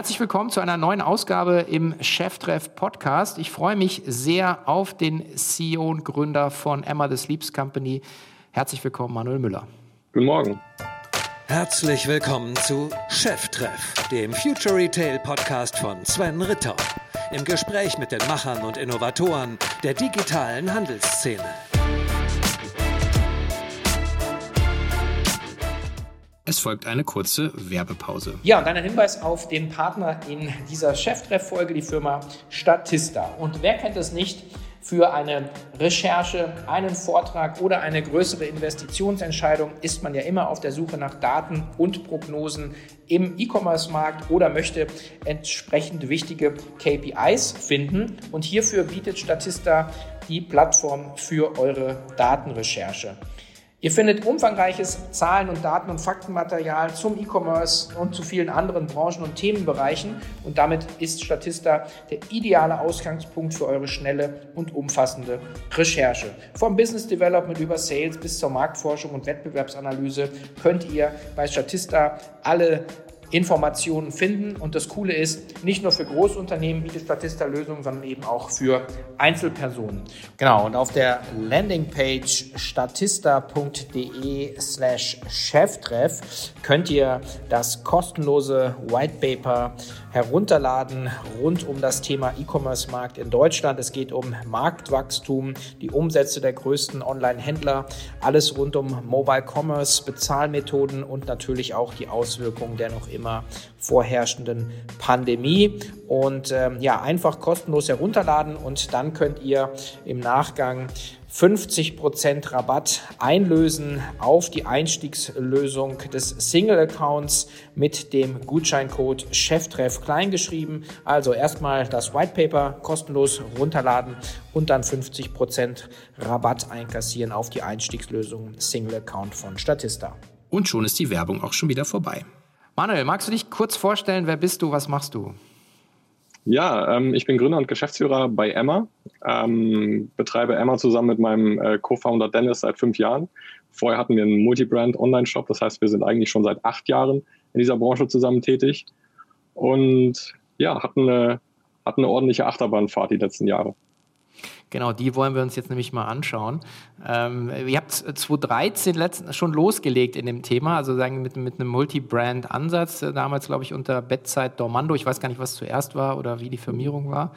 herzlich willkommen zu einer neuen Ausgabe im Cheftreff Podcast. Ich freue mich sehr auf den CEO und Gründer von Emma the Sleeps Company. Herzlich willkommen, Manuel Müller. Guten Morgen. Herzlich willkommen zu Cheftreff, dem Future Retail Podcast von Sven Ritter. Im Gespräch mit den Machern und Innovatoren der digitalen Handelsszene. Es folgt eine kurze Werbepause. Ja, und dann ein Hinweis auf den Partner in dieser Cheftreff-Folge, die Firma Statista. Und wer kennt es nicht? Für eine Recherche, einen Vortrag oder eine größere Investitionsentscheidung ist man ja immer auf der Suche nach Daten und Prognosen im E-Commerce-Markt oder möchte entsprechend wichtige KPIs finden. Und hierfür bietet Statista die Plattform für eure Datenrecherche. Ihr findet umfangreiches Zahlen- und Daten- und Faktenmaterial zum E-Commerce und zu vielen anderen Branchen und Themenbereichen und damit ist Statista der ideale Ausgangspunkt für eure schnelle und umfassende Recherche. Vom Business Development über Sales bis zur Marktforschung und Wettbewerbsanalyse könnt ihr bei Statista alle Informationen finden. Und das Coole ist, nicht nur für Großunternehmen bietet Statista Lösungen, sondern eben auch für Einzelpersonen. Genau, und auf der Landingpage statista.de slash Cheftreff könnt ihr das kostenlose White Paper herunterladen rund um das Thema E-Commerce-Markt in Deutschland. Es geht um Marktwachstum, die Umsätze der größten Online-Händler, alles rund um Mobile Commerce, Bezahlmethoden und natürlich auch die Auswirkungen der noch immer vorherrschenden Pandemie. Und ähm, ja, einfach kostenlos herunterladen und dann könnt ihr im Nachgang 50% Rabatt einlösen auf die Einstiegslösung des Single-Accounts mit dem Gutscheincode Cheftreff kleingeschrieben. Also erstmal das White Paper kostenlos runterladen und dann 50% Rabatt einkassieren auf die Einstiegslösung Single-Account von Statista. Und schon ist die Werbung auch schon wieder vorbei. Manuel, magst du dich kurz vorstellen, wer bist du, was machst du? Ja, ähm, ich bin Gründer und Geschäftsführer bei Emma, ähm, betreibe Emma zusammen mit meinem äh, Co-Founder Dennis seit fünf Jahren. Vorher hatten wir einen Multibrand Online-Shop, das heißt, wir sind eigentlich schon seit acht Jahren in dieser Branche zusammen tätig und ja, hatten eine, hatten eine ordentliche Achterbahnfahrt die letzten Jahre. Genau, die wollen wir uns jetzt nämlich mal anschauen. Ähm, ihr habt 2013 letzten, schon losgelegt in dem Thema, also sagen mit, mit einem Multi-Brand-Ansatz, äh, damals glaube ich unter Bettzeit Dormando. Ich weiß gar nicht, was zuerst war oder wie die Firmierung war.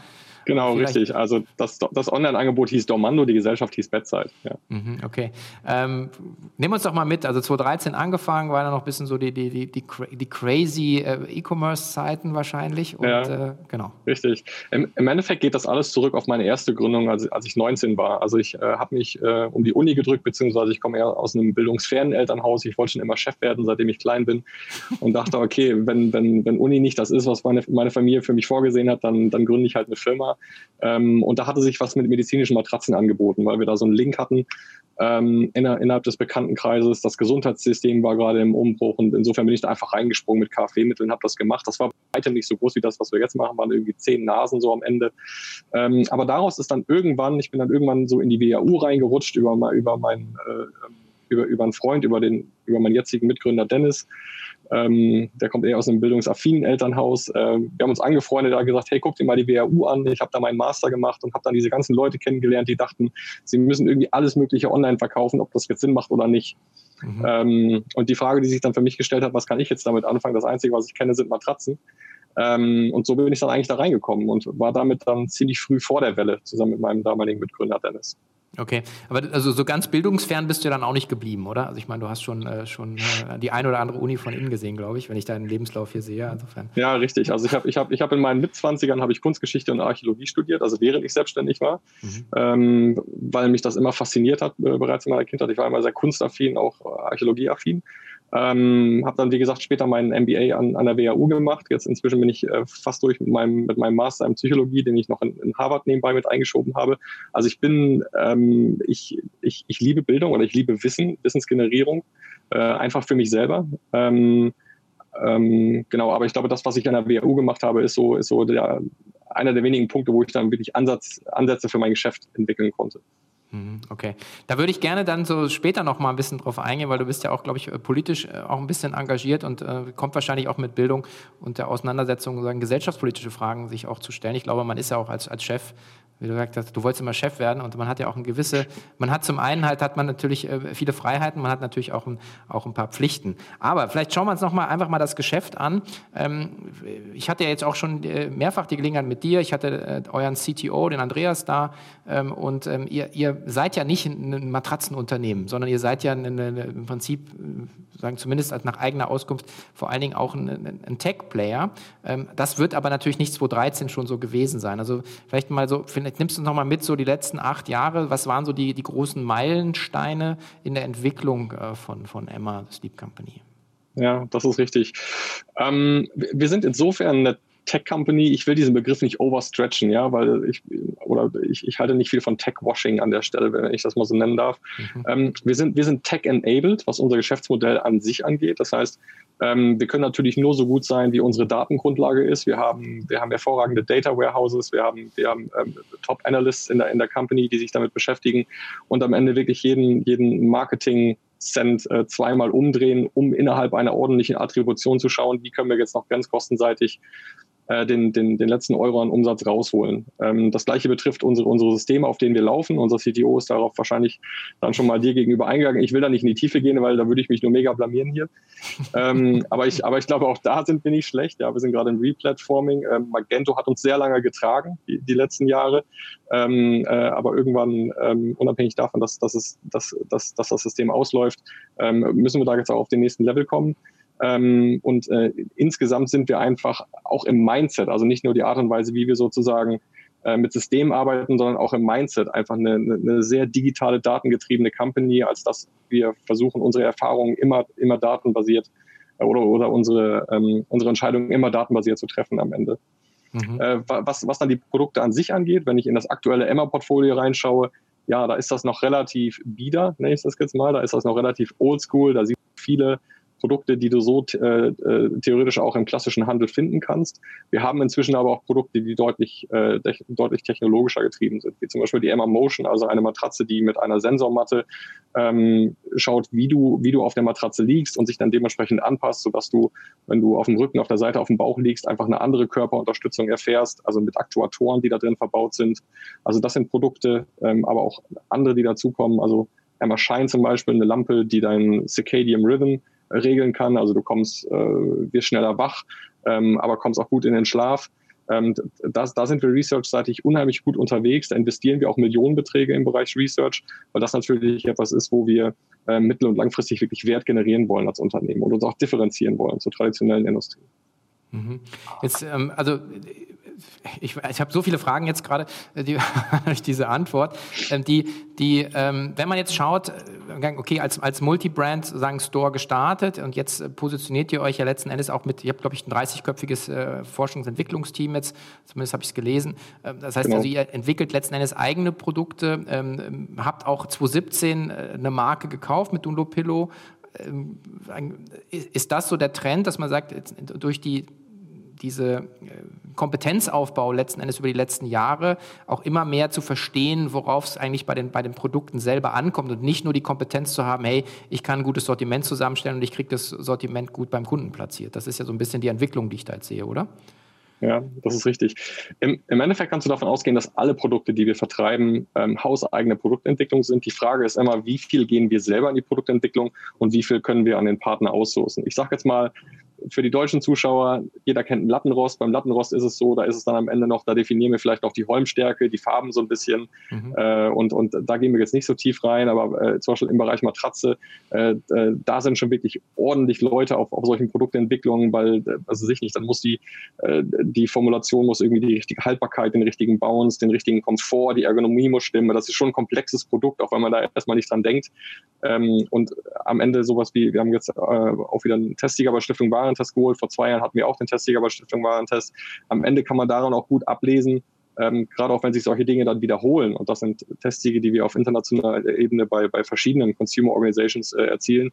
Genau, Vielleicht. richtig. Also das, das Online-Angebot hieß Dormando, die Gesellschaft hieß Bettzeit. Ja. Mhm, okay. Ähm, nehmen uns doch mal mit. Also 2013 angefangen, war da noch ein bisschen so die, die, die, die, die crazy äh, E-Commerce-Zeiten wahrscheinlich. Und, ja, äh, genau. Richtig. Im, Im, Endeffekt geht das alles zurück auf meine erste Gründung, als, als ich 19 war. Also ich äh, habe mich äh, um die Uni gedrückt, beziehungsweise ich komme eher aus einem bildungsfernen Elternhaus. Ich wollte schon immer Chef werden, seitdem ich klein bin. Und dachte, okay, wenn, wenn, wenn Uni nicht das ist, was meine, meine Familie für mich vorgesehen hat, dann, dann gründe ich halt eine Firma. Ähm, und da hatte sich was mit medizinischen Matratzen angeboten, weil wir da so einen Link hatten ähm, innerhalb des Bekanntenkreises. Das Gesundheitssystem war gerade im Umbruch und insofern bin ich da einfach reingesprungen mit KfW-Mitteln, habe das gemacht. Das war weitem nicht so groß wie das, was wir jetzt machen, waren irgendwie zehn Nasen so am Ende. Ähm, aber daraus ist dann irgendwann, ich bin dann irgendwann so in die WAU reingerutscht über, über meinen äh, über, über einen Freund, über den, über meinen jetzigen Mitgründer Dennis. Ähm, der kommt eher aus einem bildungsaffinen Elternhaus. Ähm, wir haben uns angefreundet, da gesagt, hey, guck dir mal die WHU an. Ich habe da meinen Master gemacht und habe dann diese ganzen Leute kennengelernt, die dachten, sie müssen irgendwie alles Mögliche online verkaufen, ob das jetzt Sinn macht oder nicht. Mhm. Ähm, und die Frage, die sich dann für mich gestellt hat, was kann ich jetzt damit anfangen? Das Einzige, was ich kenne, sind Matratzen. Ähm, und so bin ich dann eigentlich da reingekommen und war damit dann ziemlich früh vor der Welle, zusammen mit meinem damaligen Mitgründer Dennis. Okay, aber also so ganz bildungsfern bist du dann auch nicht geblieben, oder? Also ich meine, du hast schon, äh, schon äh, die ein oder andere Uni von innen gesehen, glaube ich, wenn ich deinen Lebenslauf hier sehe. Insofern. Ja, richtig. Also ich habe ich hab, ich hab in meinen Mitzwanzigern habe ich Kunstgeschichte und Archäologie studiert, also während ich selbstständig war, mhm. ähm, weil mich das immer fasziniert hat äh, bereits in meiner Kindheit. Ich war immer sehr kunstaffin, auch äh, archäologieaffin. Ähm, habe dann, wie gesagt, später meinen MBA an, an der WHU gemacht. Jetzt inzwischen bin ich äh, fast durch mit meinem, mit meinem Master in Psychologie, den ich noch in, in Harvard nebenbei mit eingeschoben habe. Also ich bin, ähm, ich, ich, ich liebe Bildung oder ich liebe Wissen, Wissensgenerierung, äh, einfach für mich selber. Ähm, ähm, genau, aber ich glaube, das, was ich an der WHU gemacht habe, ist so, ist so der, einer der wenigen Punkte, wo ich dann wirklich Ansatz, Ansätze für mein Geschäft entwickeln konnte. Mhm, okay. Da würde ich gerne dann so später noch mal ein bisschen drauf eingehen, weil du bist ja auch, glaube ich, äh, politisch äh, auch ein bisschen engagiert und äh, kommt wahrscheinlich auch mit Bildung und der Auseinandersetzung sagen, gesellschaftspolitische Fragen sich auch zu stellen. Ich glaube, man ist ja auch als, als Chef wie du gesagt hast, du wolltest immer Chef werden und man hat ja auch ein gewisse, man hat zum einen halt, hat man natürlich äh, viele Freiheiten, man hat natürlich auch ein, auch ein paar Pflichten. Aber vielleicht schauen wir uns noch mal einfach mal das Geschäft an. Ähm, ich hatte ja jetzt auch schon äh, mehrfach die Gelegenheit mit dir, ich hatte äh, euren CTO, den Andreas da ähm, und ähm, ihr, ihr seid ja nicht ein Matratzenunternehmen, sondern ihr seid ja im Prinzip, sagen zumindest nach eigener Auskunft, vor allen Dingen auch ein, ein Tech-Player. das wird aber natürlich nicht 2013 schon so gewesen sein. Also vielleicht mal so, vielleicht Vielleicht nimmst du uns noch mal mit, so die letzten acht Jahre. Was waren so die, die großen Meilensteine in der Entwicklung äh, von, von Emma, Sleep Company? Ja, das ist richtig. Ähm, wir sind insofern eine Tech-Company, ich will diesen Begriff nicht overstretchen, ja, weil ich oder ich, ich halte nicht viel von Tech-Washing an der Stelle, wenn ich das mal so nennen darf. Mhm. Ähm, wir sind, wir sind Tech-enabled, was unser Geschäftsmodell an sich angeht. Das heißt, ähm, wir können natürlich nur so gut sein, wie unsere Datengrundlage ist. Wir haben, wir haben hervorragende Data Warehouses, wir haben, wir haben ähm, Top Analysts in der, in der Company, die sich damit beschäftigen und am Ende wirklich jeden, jeden Marketing Cent äh, zweimal umdrehen, um innerhalb einer ordentlichen Attribution zu schauen, wie können wir jetzt noch ganz kostenseitig äh, den, den, den letzten Euro an Umsatz rausholen. Ähm, das gleiche betrifft unsere, unsere Systeme, auf denen wir laufen. Unser CTO ist darauf wahrscheinlich dann schon mal dir gegenüber eingegangen. Ich will da nicht in die Tiefe gehen, weil da würde ich mich nur mega blamieren hier. ähm, aber, ich, aber ich glaube, auch da sind wir nicht schlecht. Ja, wir sind gerade im Replatforming. Ähm, Magento hat uns sehr lange getragen, die, die letzten Jahre. Ähm, äh, aber irgendwann, ähm, unabhängig davon, dass, dass, es, dass, dass, dass das System ausläuft, ähm, müssen wir da jetzt auch auf den nächsten Level kommen. Ähm, und äh, insgesamt sind wir einfach auch im Mindset, also nicht nur die Art und Weise, wie wir sozusagen äh, mit Systemen arbeiten, sondern auch im Mindset einfach eine, eine sehr digitale, datengetriebene Company, als dass wir versuchen, unsere Erfahrungen immer, immer datenbasiert äh, oder, oder unsere, ähm, unsere Entscheidungen immer datenbasiert zu treffen am Ende. Mhm. Äh, was, was dann die Produkte an sich angeht, wenn ich in das aktuelle Emma-Portfolio reinschaue, ja, da ist das noch relativ bieder, nenne ich das jetzt mal, da ist das noch relativ oldschool, da sieht viele Produkte, die du so äh, äh, theoretisch auch im klassischen Handel finden kannst. Wir haben inzwischen aber auch Produkte, die deutlich, äh, deutlich technologischer getrieben sind, wie zum Beispiel die Emma Motion, also eine Matratze, die mit einer Sensormatte ähm, schaut, wie du, wie du auf der Matratze liegst und sich dann dementsprechend anpasst, sodass du, wenn du auf dem Rücken, auf der Seite, auf dem Bauch liegst, einfach eine andere Körperunterstützung erfährst, also mit Aktuatoren, die da drin verbaut sind. Also das sind Produkte, ähm, aber auch andere, die dazukommen. Also Emma Shine zum Beispiel, eine Lampe, die dein Circadian Rhythm regeln kann. Also du kommst, äh, wirst schneller wach, ähm, aber kommst auch gut in den Schlaf. Ähm, das, da sind wir research-seitig unheimlich gut unterwegs. Da investieren wir auch Millionenbeträge im Bereich Research, weil das natürlich etwas ist, wo wir äh, mittel- und langfristig wirklich Wert generieren wollen als Unternehmen und uns auch differenzieren wollen zur traditionellen Industrie. Mhm. Jetzt, ähm, also ich, ich habe so viele Fragen jetzt gerade äh, die, durch diese Antwort, ähm, die, die ähm, wenn man jetzt schaut, äh, okay, als, als Multibrand sagen Store gestartet und jetzt äh, positioniert ihr euch ja letzten Endes auch mit, ihr habt glaube ich ein 30-köpfiges äh, Forschungsentwicklungsteam jetzt, zumindest habe ich es gelesen. Äh, das heißt genau. also, ihr entwickelt letzten Endes eigene Produkte, ähm, habt auch 2017 eine Marke gekauft mit Dunlopillow. Ähm, ist das so der Trend, dass man sagt, durch die diese äh, Kompetenzaufbau letzten Endes über die letzten Jahre auch immer mehr zu verstehen, worauf es eigentlich bei den, bei den Produkten selber ankommt und nicht nur die Kompetenz zu haben, hey, ich kann ein gutes Sortiment zusammenstellen und ich kriege das Sortiment gut beim Kunden platziert. Das ist ja so ein bisschen die Entwicklung, die ich da jetzt sehe, oder? Ja, das ist richtig. Im, Im, Endeffekt kannst du davon ausgehen, dass alle Produkte, die wir vertreiben, ähm, hauseigene Produktentwicklung sind. Die Frage ist immer, wie viel gehen wir selber in die Produktentwicklung und wie viel können wir an den Partner aussourcen. Ich sage jetzt mal, für die deutschen Zuschauer, jeder kennt einen Lattenrost. Beim Lattenrost ist es so, da ist es dann am Ende noch, da definieren wir vielleicht auch die Holmstärke, die Farben so ein bisschen. Mhm. Äh, und, und da gehen wir jetzt nicht so tief rein, aber äh, zum Beispiel im Bereich Matratze, äh, äh da sind schon wirklich ordentlich Leute auf, auf solchen Produktentwicklungen, weil, äh, also sich nicht, dann muss die, äh, die Formulation muss irgendwie die richtige Haltbarkeit, den richtigen Bounce, den richtigen Komfort, die Ergonomie muss stimmen. Das ist schon ein komplexes Produkt, auch wenn man da erstmal nicht dran denkt. Ähm, und am Ende sowas wie, wir haben jetzt auch wieder einen Testsieger bei Stiftung Waren Warentest geholt. Vor zwei Jahren hatten wir auch den Testsieger bei Stiftung Warentest. Am Ende kann man daran auch gut ablesen, ähm, gerade auch wenn sich solche Dinge dann wiederholen. Und das sind Testsiege, die wir auf internationaler Ebene bei, bei verschiedenen Consumer Organizations äh, erzielen,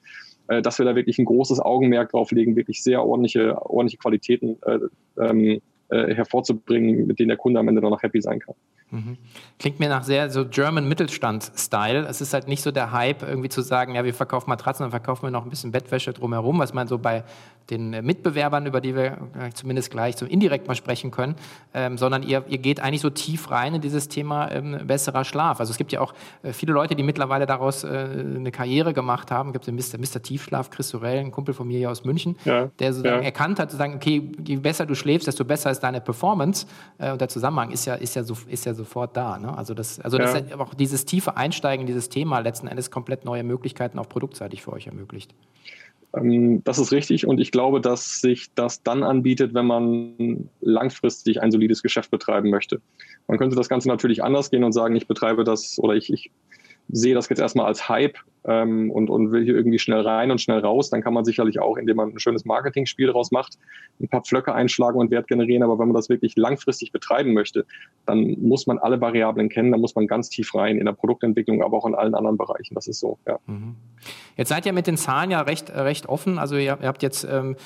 äh, dass wir da wirklich ein großes Augenmerk drauf legen, wirklich sehr ordentliche, ordentliche Qualitäten äh, ähm, äh, hervorzubringen, mit denen der Kunde am Ende dann noch happy sein kann. Mhm. Klingt mir nach sehr so German Mittelstand-Style. Es ist halt nicht so der Hype, irgendwie zu sagen, ja, wir verkaufen Matratzen, dann verkaufen wir noch ein bisschen Bettwäsche drumherum, was man so bei den Mitbewerbern, über die wir zumindest gleich so indirekt mal sprechen können, ähm, sondern ihr, ihr geht eigentlich so tief rein in dieses Thema ähm, besserer Schlaf. Also es gibt ja auch äh, viele Leute, die mittlerweile daraus äh, eine Karriere gemacht haben. Es gibt den Mr. Mr. Tiefschlaf, Chris Sorell, ein Kumpel von mir hier aus München, ja, der sozusagen ja. erkannt hat, zu sagen, okay, je besser du schläfst, desto besser ist deine Performance. Äh, und der Zusammenhang ist ja, ist ja, so, ist ja sofort da. Ne? Also, das, also ja. das auch dieses tiefe Einsteigen in dieses Thema letzten Endes komplett neue Möglichkeiten auch produktseitig für euch ermöglicht. Ähm, das ist richtig und ich glaube, dass sich das dann anbietet, wenn man langfristig ein solides Geschäft betreiben möchte. Man könnte das Ganze natürlich anders gehen und sagen, ich betreibe das oder ich, ich sehe das jetzt erstmal als Hype ähm, und, und will hier irgendwie schnell rein und schnell raus, dann kann man sicherlich auch, indem man ein schönes Marketingspiel daraus macht, ein paar Pflöcke einschlagen und Wert generieren. Aber wenn man das wirklich langfristig betreiben möchte, dann muss man alle Variablen kennen, dann muss man ganz tief rein in der Produktentwicklung, aber auch in allen anderen Bereichen. Das ist so, ja. Mhm. Jetzt seid ihr mit den Zahlen ja recht, recht offen. Also ihr, ihr habt jetzt ähm,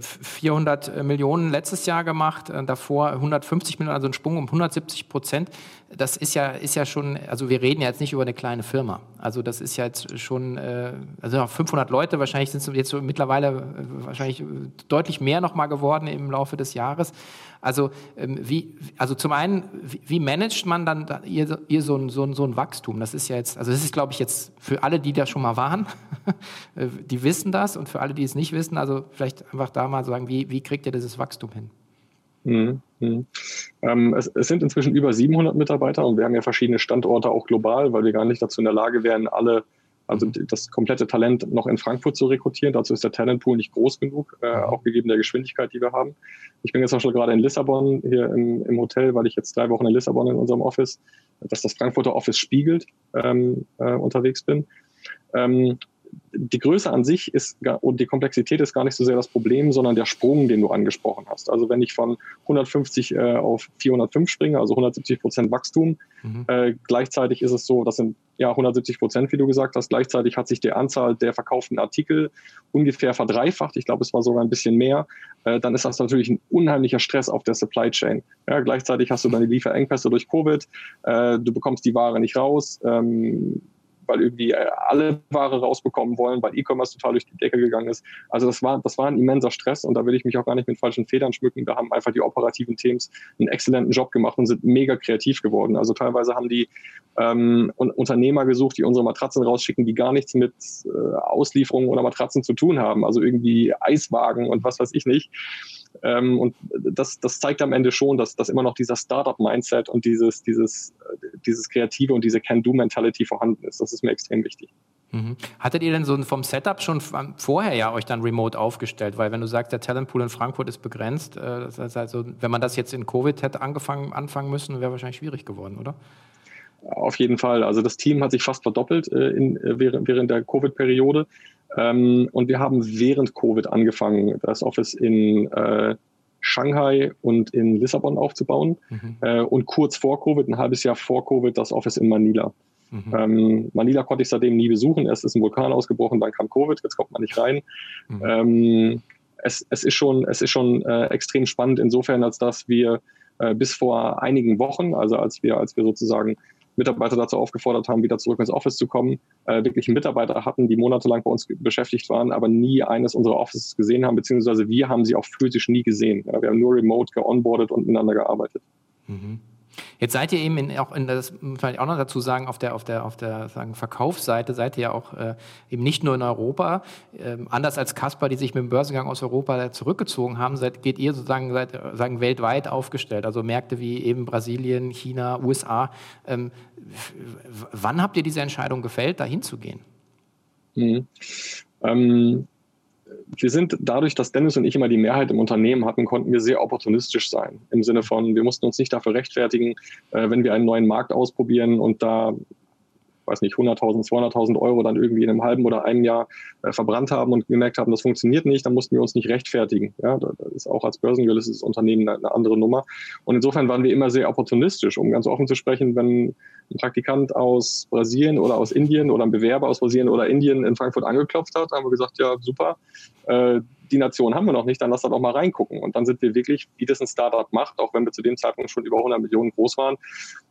400 Millionen letztes Jahr gemacht, äh, davor 150 Millionen, also ein Sprung um 170 Prozent. Das ist ja, ist ja schon, also wir reden ja jetzt nicht über eine kleine Firma. Also das ist ja jetzt schon, äh, also 500 Leute, wahrscheinlich sind es jetzt so mittlerweile äh, wahrscheinlich deutlich mehr nochmal geworden im Laufe des Jahres. Also, ähm, wie, also zum einen, wie, wie managt man dann da, ihr, ihr so, ein, so, ein, so ein Wachstum? Das ist ja jetzt, also das ist, glaube ich, jetzt für alle, die da schon mal waren, äh, die wissen das und für alle, die es nicht wissen, also vielleicht einfach da mal sagen, wie, wie kriegt ihr dieses Wachstum hin? Mhm. Mhm. Ähm, es, es, sind inzwischen über 700 Mitarbeiter und wir haben ja verschiedene Standorte auch global, weil wir gar nicht dazu in der Lage wären, alle also das komplette Talent noch in Frankfurt zu rekrutieren. Dazu ist der Talentpool nicht groß genug, äh, auch gegeben der Geschwindigkeit, die wir haben. Ich bin jetzt auch schon gerade in Lissabon hier im, im, Hotel, weil ich jetzt drei Wochen in Lissabon in unserem Office, dass das Frankfurter Office spiegelt, ähm, äh, unterwegs bin. Ähm, die Größe an sich ist und die Komplexität ist gar nicht so sehr das Problem, sondern der Sprung, den du angesprochen hast. Also wenn ich von 150 äh, auf 405 springe, also 170 Prozent Wachstum, mhm. äh, gleichzeitig ist es so, das sind ja 170 Prozent, wie du gesagt hast. Gleichzeitig hat sich die Anzahl der verkauften Artikel ungefähr verdreifacht. Ich glaube, es war sogar ein bisschen mehr. Äh, dann ist das natürlich ein unheimlicher Stress auf der Supply Chain. Ja, gleichzeitig hast du deine Lieferengpässe durch Covid. Äh, du bekommst die Ware nicht raus. Ähm, weil irgendwie äh, alle Ware rausbekommen wollen, weil E-Commerce total durch die Decke gegangen ist. Also das war, das war ein immenser Stress und da will ich mich auch gar nicht mit falschen Federn schmücken. Da haben einfach die operativen Teams einen exzellenten Job gemacht und sind mega kreativ geworden. Also teilweise haben die ähm, Unternehmer gesucht, die unsere Matratzen rausschicken, die gar nichts mit äh, Auslieferungen oder Matratzen zu tun haben. Also irgendwie Eiswagen und was weiß ich nicht. Ähm, und das, das zeigt am Ende schon, dass, dass immer noch dieser Startup-Mindset und dieses, dieses, dieses Kreative und diese Can-Do-Mentality vorhanden ist. Das ist mir extrem wichtig. Mhm. Hattet ihr denn so vom Setup schon vorher ja euch dann remote aufgestellt? Weil wenn du sagst, der Talentpool in Frankfurt ist begrenzt, äh, das heißt also, wenn man das jetzt in Covid hätte angefangen, anfangen müssen, wäre wahrscheinlich schwierig geworden, oder? Auf jeden Fall. Also das Team hat sich fast verdoppelt äh, in, äh, während, während der Covid-Periode. Ähm, und wir haben während Covid angefangen, das Office in äh, Shanghai und in Lissabon aufzubauen. Mhm. Äh, und kurz vor Covid, ein halbes Jahr vor Covid, das Office in Manila. Mhm. Ähm, Manila konnte ich seitdem nie besuchen. Erst ist ein Vulkan ausgebrochen, dann kam Covid, jetzt kommt man nicht rein. Mhm. Ähm, es, es, ist schon, es ist schon äh, extrem spannend insofern, als dass wir äh, bis vor einigen Wochen, also als wir, als wir sozusagen Mitarbeiter dazu aufgefordert haben, wieder zurück ins Office zu kommen, äh, wirklich Mitarbeiter hatten, die monatelang bei uns beschäftigt waren, aber nie eines unserer Offices gesehen haben, beziehungsweise wir haben sie auch physisch nie gesehen. Ja, wir haben nur remote geonboardet und miteinander gearbeitet. Mhm. Jetzt seid ihr eben in, auch in das muss man auch noch dazu sagen, auf der, auf der, auf der sagen, Verkaufsseite seid ihr ja auch äh, eben nicht nur in Europa. Ähm, anders als Kasper, die sich mit dem Börsengang aus Europa zurückgezogen haben, seid, geht ihr sozusagen seid, sagen, weltweit aufgestellt. Also Märkte wie eben Brasilien, China, USA. Ähm, wann habt ihr diese Entscheidung gefällt, da hinzugehen? Mhm. Ähm, wir sind dadurch, dass Dennis und ich immer die Mehrheit im Unternehmen hatten, konnten wir sehr opportunistisch sein. Im Sinne von, wir mussten uns nicht dafür rechtfertigen, äh, wenn wir einen neuen Markt ausprobieren und da weiß nicht, 100.000, 200.000 Euro dann irgendwie in einem halben oder einem Jahr äh, verbrannt haben und gemerkt haben, das funktioniert nicht, dann mussten wir uns nicht rechtfertigen. Ja, das ist auch als börsengelistetes Unternehmen eine, eine, andere Nummer. Und insofern waren wir immer sehr opportunistisch, um ganz offen zu sprechen, wenn ein Praktikant aus Brasilien oder aus Indien oder ein Bewerber aus Brasilien oder Indien in Frankfurt angeklopft hat, haben wir gesagt, ja, super, äh, die Nation haben wir noch nicht, dann lass da doch mal reingucken. Und dann sind wir wirklich, wie das ein Startup macht, auch wenn wir zu dem Zeitpunkt schon über 100 Millionen groß waren,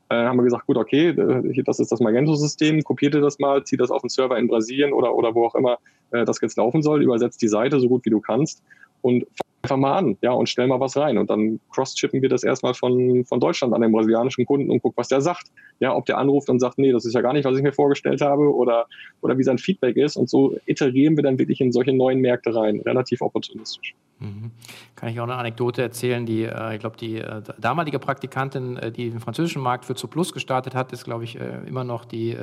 äh, haben wir gesagt, gut, okay, äh, das ist das Magento-System, kopiert ihr das mal, zieht das auf den Server in Brasilien oder, oder wo auch immer äh, das jetzt laufen soll, übersetzt die Seite so gut wie du kannst und einfach mal an, ja, und stell mal was rein. Und dann cross-chippen wir das erstmal von, von Deutschland an den brasilianischen Kunden und guck, was der sagt. Ja, ob der anruft und sagt, nee, das ist ja gar nicht, was ich mir vorgestellt habe, oder, oder wie sein Feedback ist. Und so iterieren wir dann wirklich in solche neuen Märkte rein, relativ opportunistisch. Mhm. Kann ich auch eine Anekdote erzählen, die, äh, ich glaube, die äh, damalige Praktikantin, äh, die den französischen Markt für Zuplus gestartet hat, ist, glaube ich, immer noch die,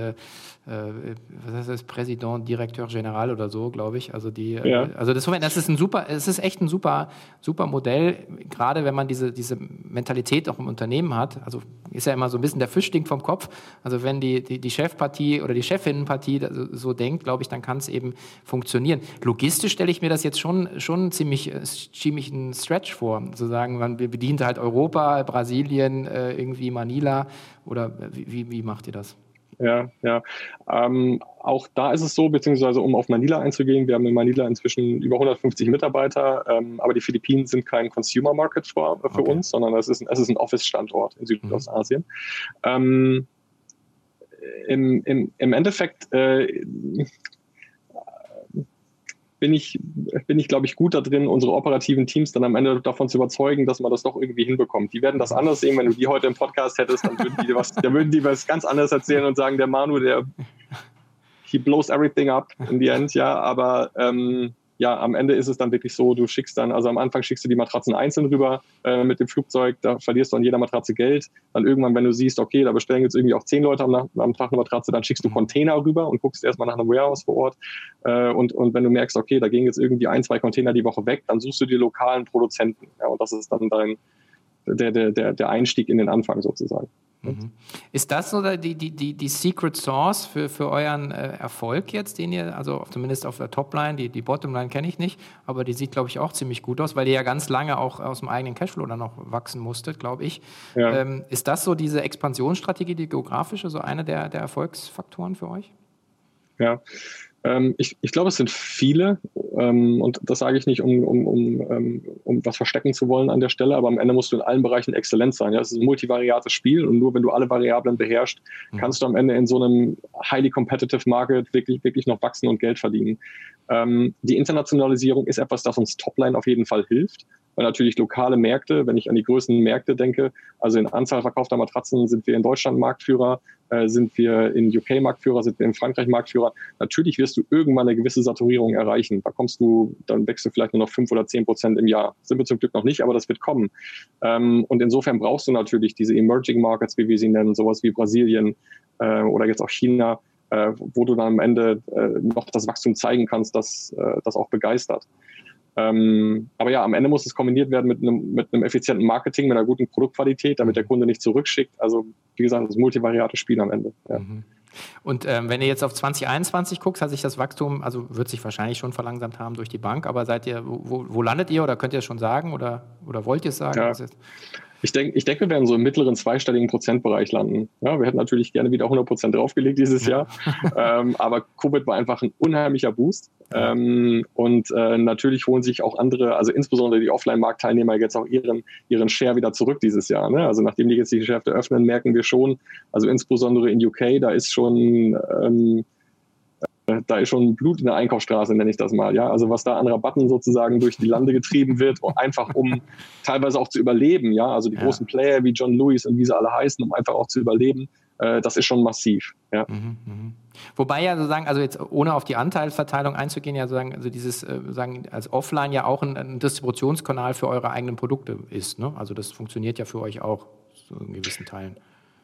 was heißt das, Präsident, Direktor General oder so, glaube ich. Also die, ja. also das, das ist ein super, es ist echt ein super super Modell, gerade wenn man diese, diese Mentalität auch im Unternehmen hat. Also ist ja immer so ein bisschen der Fisch stinkt vom Kopf. Also wenn die, die, die Chefpartie oder die Chefinnenpartie so, denkt, glaube ich, dann kann es eben funktionieren. Logistisch stelle ich mir das jetzt schon, schon ziemlich, äh, ziemlich einen Stretch vor. Zu sagen, man bedient halt Europa, Brasilien, äh, irgendwie Manila oder wie, wie macht ihr das? Ja, ja. Ähm, auch da ist es so, beziehungsweise um auf Manila einzugehen, wir haben in Manila inzwischen über 150 Mitarbeiter, ähm, aber die Philippinen sind kein Consumer Market für, für okay. uns, sondern es ist, es ist ein Office-Standort in Südostasien. Mhm. Ähm, im, im, Im Endeffekt äh, bin ich, bin ich, glaube ich, gut da drin, unsere operativen Teams dann am Ende davon zu überzeugen, dass man das doch irgendwie hinbekommt. Die werden das anders sehen, wenn du die heute im Podcast hättest, dann würden die was, dann würden die was ganz anderes erzählen und sagen, der Manu, der he blows everything up in the end, ja, aber ähm, ja, am Ende ist es dann wirklich so, du schickst dann, also am Anfang schickst du die Matratzen einzeln rüber äh, mit dem Flugzeug, da verlierst du an jeder Matratze Geld. Dann irgendwann, wenn du siehst, okay, da bestellen jetzt irgendwie auch zehn Leute am, am Tag eine Matratze, dann schickst du Container rüber und guckst erstmal nach einem Warehouse vor Ort. Äh, und, und wenn du merkst, okay, da gehen jetzt irgendwie ein, zwei Container die Woche weg, dann suchst du die lokalen Produzenten. Ja, und das ist dann dein, der, der, der, Einstieg in den Anfang sozusagen. Mhm. Ist das so die, die, die, die Secret Source für, für euren äh, Erfolg jetzt, den ihr, also zumindest auf der Topline, die, die Bottomline kenne ich nicht, aber die sieht, glaube ich, auch ziemlich gut aus, weil ihr ja ganz lange auch aus dem eigenen Cashflow dann noch wachsen musstet, glaube ich. Ja. Ähm, ist das so diese Expansionsstrategie, die geografische, so eine der, der Erfolgsfaktoren für euch? Ja, ähm, ich, ich glaube, es sind viele ähm, und das sage ich nicht, um, um, um, ähm, um was verstecken zu wollen an der Stelle, aber am Ende musst du in allen Bereichen exzellent sein. Ja? Es ist ein multivariates Spiel und nur wenn du alle Variablen beherrschst, mhm. kannst du am Ende in so einem highly competitive Market wirklich, wirklich noch wachsen und Geld verdienen. Ähm, die Internationalisierung ist etwas, das uns Topline auf jeden Fall hilft weil natürlich lokale Märkte, wenn ich an die größten Märkte denke, also in Anzahl verkaufter Matratzen sind wir in Deutschland Marktführer, äh, sind wir in UK Marktführer, sind wir in Frankreich Marktführer. Natürlich wirst du irgendwann eine gewisse Saturierung erreichen. Da kommst du, dann wächst du vielleicht nur noch fünf oder zehn Prozent im Jahr. Sind wir zum Glück noch nicht, aber das wird kommen. Ähm, und insofern brauchst du natürlich diese Emerging Markets, wie wir sie nennen, sowas wie Brasilien äh, oder jetzt auch China, äh, wo du dann am Ende äh, noch das Wachstum zeigen kannst, das, äh, das auch begeistert. Ähm, aber ja, am Ende muss es kombiniert werden mit einem, mit einem effizienten Marketing, mit einer guten Produktqualität, damit der Kunde nicht zurückschickt. Also wie gesagt, das multivariate Spiel am Ende. Ja. Mhm. Und ähm, wenn ihr jetzt auf 2021 guckt, hat sich das Wachstum, also wird sich wahrscheinlich schon verlangsamt haben durch die Bank, aber seid ihr, wo, wo landet ihr oder könnt ihr es schon sagen oder, oder wollt ihr es sagen? Ja. Ich denke, ich denke, wir werden so im mittleren zweistelligen Prozentbereich landen. Ja, wir hätten natürlich gerne wieder 100 Prozent draufgelegt dieses Jahr. ähm, aber Covid war einfach ein unheimlicher Boost. Ähm, und äh, natürlich holen sich auch andere, also insbesondere die Offline-Marktteilnehmer jetzt auch ihren, ihren Share wieder zurück dieses Jahr. Ne? Also nachdem die jetzt die Geschäfte öffnen, merken wir schon, also insbesondere in UK, da ist schon ähm, da ist schon Blut in der Einkaufsstraße, nenne ich das mal. Ja, also was da an Rabatten sozusagen durch die Lande getrieben wird, einfach um teilweise auch zu überleben. Ja, also die ja. großen Player wie John Lewis und wie sie alle heißen, um einfach auch zu überleben. Äh, das ist schon massiv. Ja. Mhm, mh. Wobei ja sozusagen, also jetzt ohne auf die Anteilsverteilung einzugehen, ja sozusagen, also dieses äh, sagen als Offline ja auch ein, ein, Distributionskanal für eure eigenen Produkte ist. Ne? Also das funktioniert ja für euch auch so in gewissen Teilen.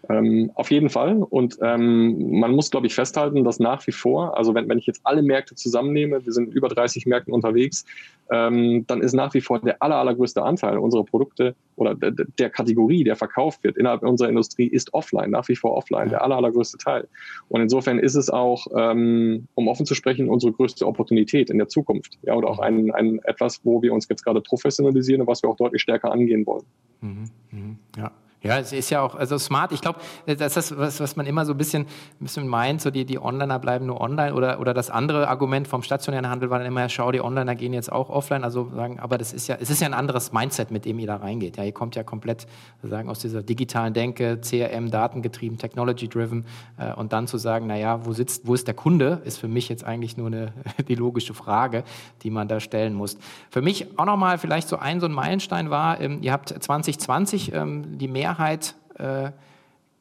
Ähm, auf jeden Fall. Und ähm, man muss, glaube ich, festhalten, dass nach wie vor, also wenn, wenn ich jetzt alle Märkte zusammennehme, wir sind über 30 Märkten unterwegs, ähm, dann ist nach wie vor der aller, allergrößte Anteil unserer Produkte oder der, der Kategorie, der verkauft wird innerhalb unserer Industrie, ist offline, nach wie vor offline, der aller, allergrößte Teil. Und insofern ist es auch, ähm, um offen zu sprechen, unsere größte Opportunität in der Zukunft. Ja, oder auch ein, ein etwas, wo wir uns jetzt gerade professionalisieren und was wir auch deutlich stärker angehen wollen. Mhm, mh, ja. Ja, es ist ja auch also smart. Ich glaube, das ist was, was man immer so ein bisschen, ein bisschen meint, so die, die Onliner bleiben nur online oder, oder das andere Argument vom stationären Handel war dann immer, ja, schau, die Onliner gehen jetzt auch offline. Also sagen, aber das ist ja, es ist ja ein anderes Mindset, mit dem ihr da reingeht. Ja, ihr kommt ja komplett sagen, aus dieser digitalen Denke, CRM, datengetrieben, technology-driven äh, und dann zu sagen, naja, wo sitzt, wo ist der Kunde, ist für mich jetzt eigentlich nur eine, die logische Frage, die man da stellen muss. Für mich auch nochmal vielleicht so ein, so ein Meilenstein war, ähm, ihr habt 2020 ähm, die Mehrheit Mehrheit äh,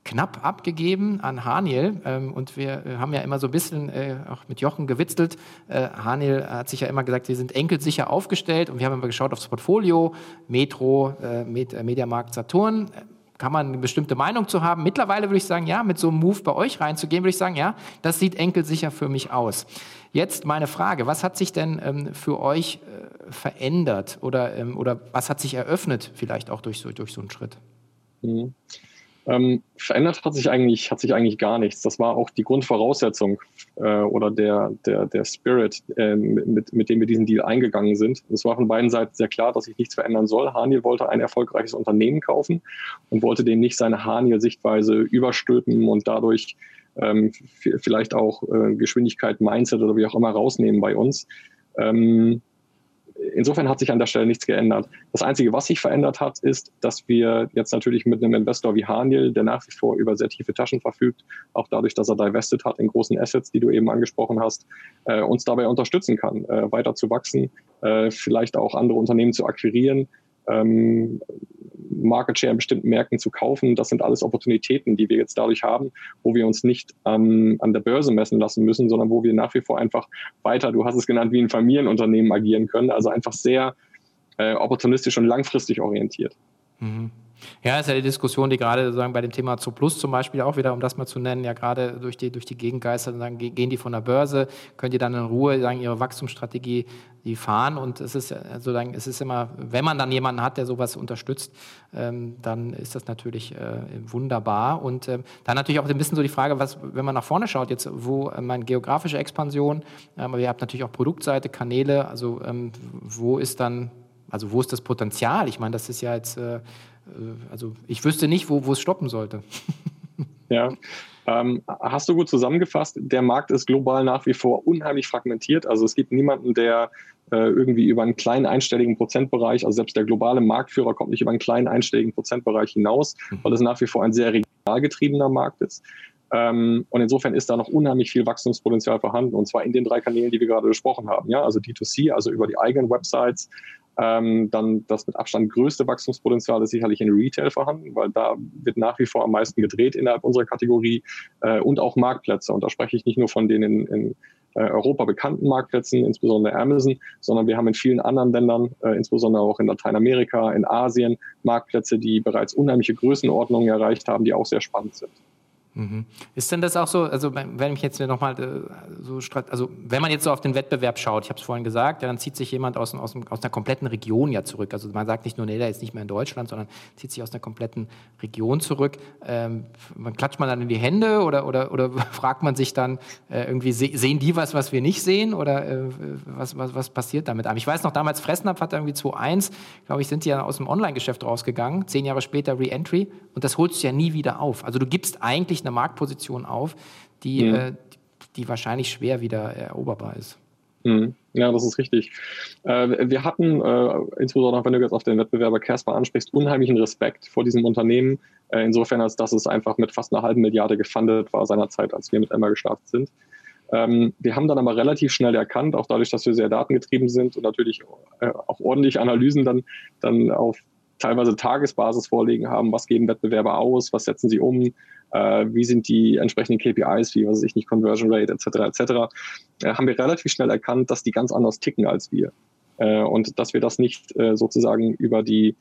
knapp abgegeben an Haniel. Ähm, und wir äh, haben ja immer so ein bisschen äh, auch mit Jochen gewitzelt. Äh, Haniel hat sich ja immer gesagt, wir sind enkelsicher aufgestellt. Und wir haben immer geschaut aufs Portfolio, Metro, äh, Med äh, Mediamarkt, Saturn. Kann man eine bestimmte Meinung zu haben? Mittlerweile würde ich sagen, ja, mit so einem Move bei euch reinzugehen, würde ich sagen, ja, das sieht enkelsicher für mich aus. Jetzt meine Frage, was hat sich denn ähm, für euch äh, verändert oder, ähm, oder was hat sich eröffnet vielleicht auch durch so, durch so einen Schritt? Mhm. Ähm, verändert hat sich eigentlich hat sich eigentlich gar nichts. Das war auch die Grundvoraussetzung äh, oder der der der Spirit, äh, mit mit dem wir diesen Deal eingegangen sind. Es war von beiden Seiten sehr klar, dass sich nichts verändern soll. Haniel wollte ein erfolgreiches Unternehmen kaufen und wollte dem nicht seine Haniel-Sichtweise überstülpen und dadurch ähm, vielleicht auch äh, Geschwindigkeit, Mindset oder wie auch immer rausnehmen bei uns. Ähm, insofern hat sich an der Stelle nichts geändert. Das Einzige, was sich verändert hat, ist, dass wir jetzt natürlich mit einem Investor wie Haniel, der nach wie vor über sehr tiefe Taschen verfügt, auch dadurch, dass er divested hat in großen Assets, die du eben angesprochen hast, äh, uns dabei unterstützen kann, äh, weiter zu wachsen, äh, vielleicht auch andere Unternehmen zu akquirieren. Ähm, Market Share in bestimmten Märkten zu kaufen. Das sind alles Opportunitäten, die wir jetzt dadurch haben, wo wir uns nicht ähm, an der Börse messen lassen müssen, sondern wo wir nach wie vor einfach weiter, du hast es genannt, wie ein Familienunternehmen agieren können. Also einfach sehr äh, opportunistisch und langfristig orientiert. Mhm. Ja, ist ja die Diskussion, die gerade sozusagen bei dem Thema zu Plus zum Beispiel auch wieder, um das mal zu nennen, ja gerade durch die, durch die Gegengeister, dann gehen die von der Börse, könnt ihr dann in Ruhe sagen, ihre Wachstumsstrategie die fahren und es ist sozusagen, es ist immer, wenn man dann jemanden hat, der sowas unterstützt, ähm, dann ist das natürlich äh, wunderbar und ähm, dann natürlich auch ein bisschen so die Frage, was, wenn man nach vorne schaut, jetzt wo äh, meine geografische Expansion, ähm, aber ihr habt natürlich auch Produktseite, Kanäle, also ähm, wo ist dann, also wo ist das Potenzial? Ich meine, das ist ja jetzt äh, also ich wüsste nicht, wo, wo es stoppen sollte. Ja, ähm, hast du gut zusammengefasst. Der Markt ist global nach wie vor unheimlich fragmentiert. Also es gibt niemanden, der äh, irgendwie über einen kleinen einstelligen Prozentbereich, also selbst der globale Marktführer kommt nicht über einen kleinen einstelligen Prozentbereich hinaus, mhm. weil es nach wie vor ein sehr regionalgetriebener Markt ist. Ähm, und insofern ist da noch unheimlich viel Wachstumspotenzial vorhanden, und zwar in den drei Kanälen, die wir gerade besprochen haben. Ja, also D2C, also über die eigenen Websites, ähm, dann das mit Abstand größte Wachstumspotenzial ist sicherlich in Retail vorhanden, weil da wird nach wie vor am meisten gedreht innerhalb unserer Kategorie äh, und auch Marktplätze. Und da spreche ich nicht nur von den in, in äh, Europa bekannten Marktplätzen, insbesondere Amazon, sondern wir haben in vielen anderen Ländern, äh, insbesondere auch in Lateinamerika, in Asien, Marktplätze, die bereits unheimliche Größenordnungen erreicht haben, die auch sehr spannend sind. Mhm. Ist denn das auch so, also wenn ich jetzt nochmal äh, so, also wenn man jetzt so auf den Wettbewerb schaut, ich habe es vorhin gesagt, ja, dann zieht sich jemand aus, aus, aus einer kompletten Region ja zurück. Also man sagt nicht nur, nee, der ist nicht mehr in Deutschland, sondern zieht sich aus einer kompletten Region zurück. Ähm, man klatscht man dann in die Hände oder, oder, oder fragt man sich dann äh, irgendwie, sehen die was, was wir nicht sehen oder äh, was, was, was passiert damit? Ich weiß noch, damals Fressnapf hat irgendwie 2.1, glaube ich, sind die ja aus dem Online-Geschäft rausgegangen, zehn Jahre später Re-Entry und das holst du ja nie wieder auf. Also du gibst eigentlich eine Marktposition auf, die, mhm. äh, die wahrscheinlich schwer wieder eroberbar ist. Mhm. Ja, das ist richtig. Äh, wir hatten, äh, insbesondere wenn du jetzt auf den Wettbewerber Casper ansprichst, unheimlichen Respekt vor diesem Unternehmen, äh, insofern als dass es einfach mit fast einer halben Milliarde gefundet war seinerzeit, als wir mit Emma gestartet sind. Ähm, wir haben dann aber relativ schnell erkannt, auch dadurch, dass wir sehr datengetrieben sind und natürlich auch ordentlich Analysen dann, dann auf teilweise Tagesbasis vorlegen haben, was geben Wettbewerber aus, was setzen sie um, äh, wie sind die entsprechenden KPIs, wie was weiß ich nicht, Conversion Rate etc. etc. Äh, haben wir relativ schnell erkannt, dass die ganz anders ticken als wir äh, und dass wir das nicht äh, sozusagen über die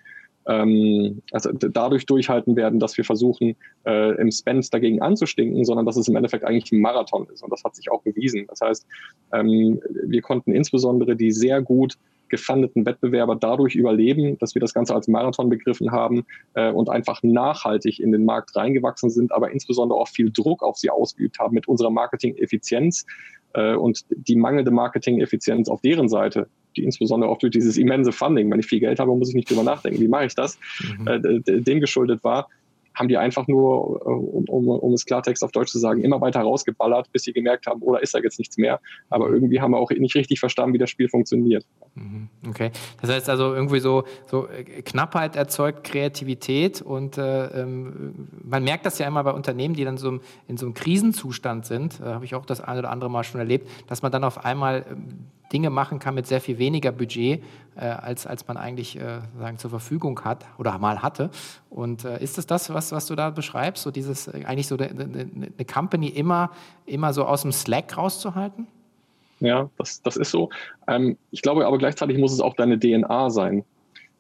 ähm, also dadurch durchhalten werden, dass wir versuchen, äh, im Spend dagegen anzustinken, sondern dass es im Endeffekt eigentlich ein Marathon ist. Und das hat sich auch bewiesen. Das heißt, ähm, wir konnten insbesondere die sehr gut gefundeten Wettbewerber dadurch überleben, dass wir das Ganze als Marathon begriffen haben äh, und einfach nachhaltig in den Markt reingewachsen sind, aber insbesondere auch viel Druck auf sie ausgeübt haben mit unserer Marketing-Effizienz äh, und die mangelnde Marketing-Effizienz auf deren Seite, die insbesondere auch durch dieses immense Funding, wenn ich viel Geld habe, muss ich nicht drüber nachdenken, wie mache ich das, mhm. äh, dem geschuldet war, haben die einfach nur, äh, um, um, um es Klartext auf Deutsch zu sagen, immer weiter rausgeballert, bis sie gemerkt haben, oder ist da jetzt nichts mehr. Aber irgendwie haben wir auch nicht richtig verstanden, wie das Spiel funktioniert. Mhm. Okay. Das heißt also irgendwie so, so äh, Knappheit erzeugt Kreativität und äh, ähm, man merkt das ja immer bei Unternehmen, die dann so in so einem Krisenzustand sind, äh, habe ich auch das eine oder andere Mal schon erlebt, dass man dann auf einmal ähm, Dinge machen kann mit sehr viel weniger Budget, äh, als, als man eigentlich äh, sagen, zur Verfügung hat oder mal hatte. Und äh, ist es das, was, was du da beschreibst, so dieses äh, eigentlich so eine, Company immer, immer so aus dem Slack rauszuhalten? Ja, das, das ist so. Ähm, ich glaube aber gleichzeitig muss es auch deine DNA sein.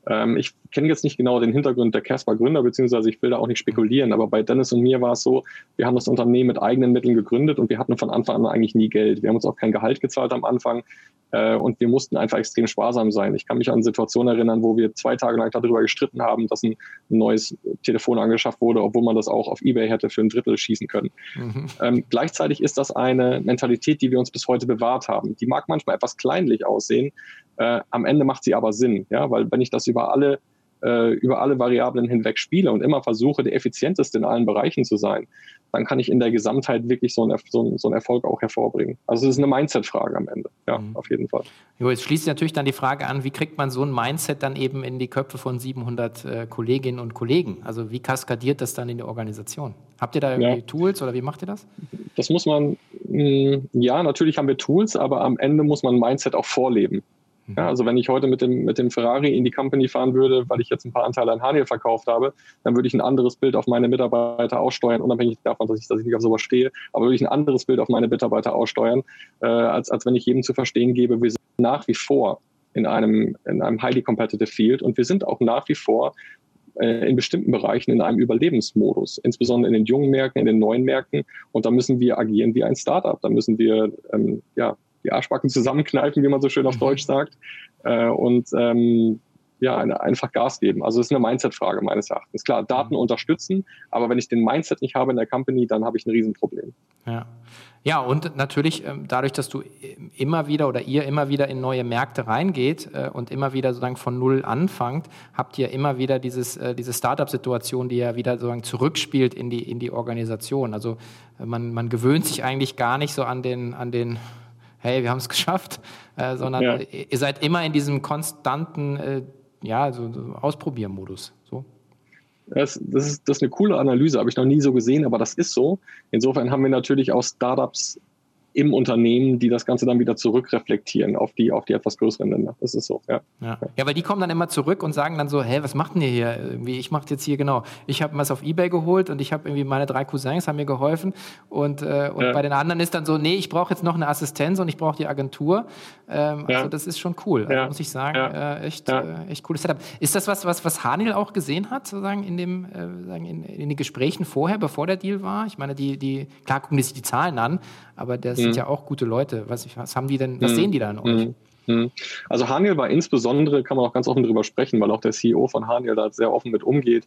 Ähm, ich kenne jetzt nicht genau den Hintergrund der Casper Gründer, beziehungsweise ich will da auch nicht spekulieren, aber bei Dennis und mir war es so, wir haben das Unternehmen mit eigenen Mitteln gegründet und wir hatten von Anfang an eigentlich nie Geld. Wir haben uns auch kein Gehalt gezahlt am Anfang äh, und wir mussten einfach extrem sparsam sein. Ich kann mich an Situationen erinnern, wo wir zwei Tage lang darüber gestritten haben, dass ein neues Telefon angeschafft wurde, obwohl man das auch auf Ebay hätte für ein Drittel schießen können. Mhm. Ähm, gleichzeitig ist das eine Mentalität, die wir uns bis heute bewahrt haben. Die mag manchmal etwas kleinlich aussehen, äh, am Ende macht sie aber Sinn, ja, weil wenn ich das über alle äh, über alle Variablen hinweg spiele und immer versuche, der effizienteste in allen Bereichen zu sein, dann kann ich in der Gesamtheit wirklich so einen, so so einen Erfolg auch hervorbringen. Also es ist eine Mindset-Frage am Ende, ja, mhm. auf jeden Fall. Jo, jetzt schließt sich natürlich dann die Frage an, wie kriegt man so ein Mindset dann eben in die Köpfe von 700 äh, Kolleginnen und Kollegen? Also wie kaskadiert das dann in die Organisation? Habt ihr da irgendwie ja. Tools oder wie macht ihr das? Das muss man, mh, mm, ja, natürlich haben wir Tools, aber am Ende muss man Mindset auch vorleben. Ja, also wenn ich heute mit dem, mit dem Ferrari in die Company fahren würde, weil ich jetzt ein paar Anteile an Haniel verkauft habe, dann würde ich ein anderes Bild auf meine Mitarbeiter aussteuern, unabhängig davon, dass ich, dass ich nicht auf sowas stehe, aber würde ich ein anderes Bild auf meine Mitarbeiter aussteuern, äh, als, als wenn ich jedem zu verstehen gebe, wir sind nach wie vor in einem, in einem highly competitive Field und wir sind auch nach wie vor äh, in bestimmten Bereichen in einem Überlebensmodus, insbesondere in den jungen Märkten, in den neuen Märkten. Und da müssen wir agieren wie ein Startup. Da müssen wir ähm, ja, die Arschbacken zusammenkneifen, wie man so schön auf mhm. Deutsch sagt, äh, und ähm, ja, eine, einfach Gas geben. Also es ist eine Mindset-Frage meines Erachtens. Klar, Daten mhm. unterstützen, aber wenn ich den Mindset nicht habe in der Company, dann habe ich ein Riesenproblem. Ja. Ja, und natürlich ähm, dadurch, dass du immer wieder oder ihr immer wieder in neue Märkte reingeht äh, und immer wieder sozusagen von Null anfangt, habt ihr immer wieder dieses, äh, diese Startup-Situation, die ja wieder sozusagen zurückspielt in die, in die Organisation. Also äh, man, man gewöhnt sich eigentlich gar nicht so an den, an den hey, wir haben es geschafft, äh, sondern ja. ihr seid immer in diesem konstanten äh, ja, so, so Ausprobiermodus. So. Das, das, ist, das ist eine coole Analyse, habe ich noch nie so gesehen, aber das ist so. Insofern haben wir natürlich auch Startups im Unternehmen, die das Ganze dann wieder zurückreflektieren auf die, auf die etwas größeren Länder. Das ist so, ja. Ja, ja weil die kommen dann immer zurück und sagen dann so, hä, was macht denn ihr hier? Irgendwie, ich mache jetzt hier genau, ich habe was auf Ebay geholt und ich habe irgendwie meine drei Cousins haben mir geholfen und, äh, und ja. bei den anderen ist dann so, nee, ich brauche jetzt noch eine Assistenz und ich brauche die Agentur. Ähm, ja. Also das ist schon cool, also, muss ich sagen, äh, echt, äh, echt cooles Setup. Ist das was, was, was Hanil auch gesehen hat, sozusagen in dem, äh, sagen, in, in den Gesprächen vorher, bevor der Deal war? Ich meine, die, die, klar gucken die sich die Zahlen an, aber das sind mhm. ja auch gute Leute. Was, was haben die denn, was mhm. sehen die da in euch? Mhm. mhm. Also Haniel war insbesondere, kann man auch ganz offen darüber sprechen, weil auch der CEO von Haniel da sehr offen mit umgeht.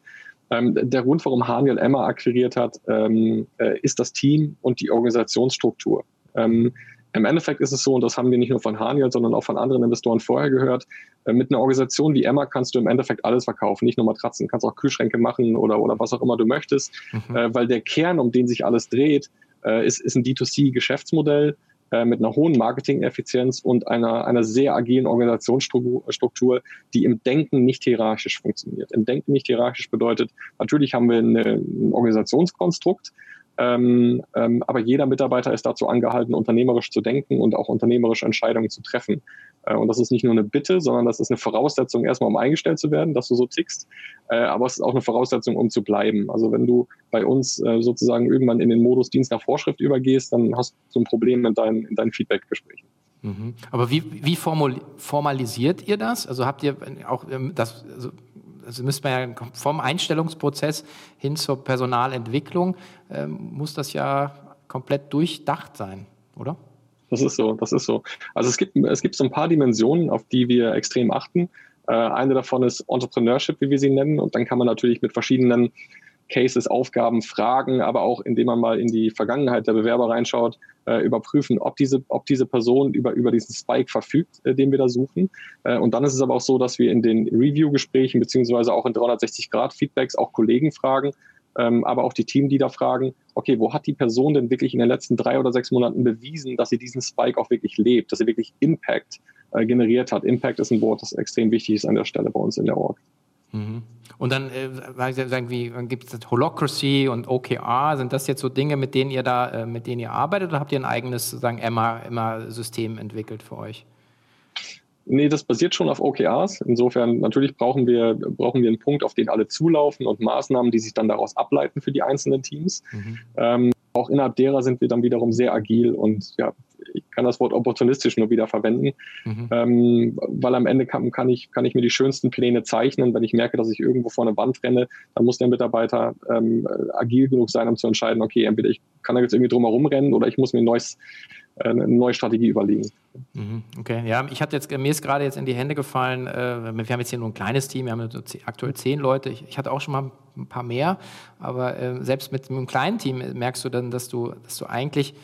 Ähm, der Grund, warum Haniel Emma akquiriert hat, ähm, äh, ist das Team und die Organisationsstruktur. Ähm, Im Endeffekt ist es so, und das haben wir nicht nur von Haniel, sondern auch von anderen Investoren vorher gehört, äh, mit einer Organisation wie Emma kannst du im Endeffekt alles verkaufen, nicht nur Matratzen, kannst auch Kühlschränke machen oder, oder was auch immer du möchtest, mhm. äh, weil der Kern, um den sich alles dreht, äh, ist, ist ein D2C-Geschäftsmodell äh, mit einer hohen Marketing-Effizienz und einer, einer sehr agilen Organisationsstruktur, die im Denken nicht hierarchisch funktioniert. Im Denken nicht hierarchisch bedeutet, natürlich haben wir eine, ein Organisationskonstrukt, ähm, ähm, aber jeder Mitarbeiter ist dazu angehalten, unternehmerisch zu denken und auch unternehmerische Entscheidungen zu treffen. Äh, und das ist nicht nur eine Bitte, sondern das ist eine Voraussetzung, erstmal um eingestellt zu werden, dass du so tickst. Äh, aber es ist auch eine Voraussetzung, um zu bleiben. Also wenn du bei uns äh, sozusagen irgendwann in den Modus Dienst nach Vorschrift übergehst, dann hast du ein Problem in deinen, in deinen Feedback-Gesprächen. Mhm. Aber wie, wie formalisiert ihr das? Also habt ihr auch ähm, das, also also müsste man ja vom Einstellungsprozess hin zur Personalentwicklung, ähm, muss das ja komplett durchdacht sein, oder? Das ist so, das ist so. Also es gibt, es gibt so ein paar Dimensionen, auf die wir extrem achten. Äh, eine davon ist Entrepreneurship, wie wir sie nennen. Und dann kann man natürlich mit verschiedenen Cases, Aufgaben, Fragen, aber auch indem man mal in die Vergangenheit der Bewerber reinschaut, äh, überprüfen, ob diese, ob diese Person über, über diesen Spike verfügt, äh, den wir da suchen. Äh, und dann ist es aber auch so, dass wir in den Review-Gesprächen beziehungsweise auch in 360-Grad-Feedbacks auch Kollegen fragen, ähm, aber auch die Teamleader fragen, okay, wo hat die Person denn wirklich in den letzten drei oder sechs Monaten bewiesen, dass sie diesen Spike auch wirklich lebt, dass sie wirklich Impact äh, generiert hat. Impact ist ein Wort, das extrem wichtig ist an der Stelle bei uns in der Org. Mhm. Und dann äh, sagen wie gibt es Holocracy und OKR, sind das jetzt so Dinge, mit denen ihr da, äh, mit denen ihr arbeitet oder habt ihr ein eigenes sozusagen Emma-System entwickelt für euch? Nee, das basiert schon auf OKRs. Insofern, natürlich brauchen wir, brauchen wir einen Punkt, auf den alle zulaufen und Maßnahmen, die sich dann daraus ableiten für die einzelnen Teams. Mhm. Ähm, auch innerhalb derer sind wir dann wiederum sehr agil und ja, ich kann das Wort opportunistisch nur wieder verwenden, mhm. ähm, weil am Ende kann, kann, ich, kann ich mir die schönsten Pläne zeichnen. Wenn ich merke, dass ich irgendwo vor eine Wand renne, dann muss der Mitarbeiter ähm, agil genug sein, um zu entscheiden, okay, entweder ich kann da jetzt irgendwie drum herum rennen oder ich muss mir ein neues, äh, eine neue Strategie überlegen. Mhm. Okay, ja, ich hatte jetzt, mir ist gerade jetzt in die Hände gefallen, äh, wir haben jetzt hier nur ein kleines Team, wir haben aktuell zehn Leute, ich, ich hatte auch schon mal ein paar mehr, aber äh, selbst mit einem kleinen Team merkst du dann, dass du, dass du eigentlich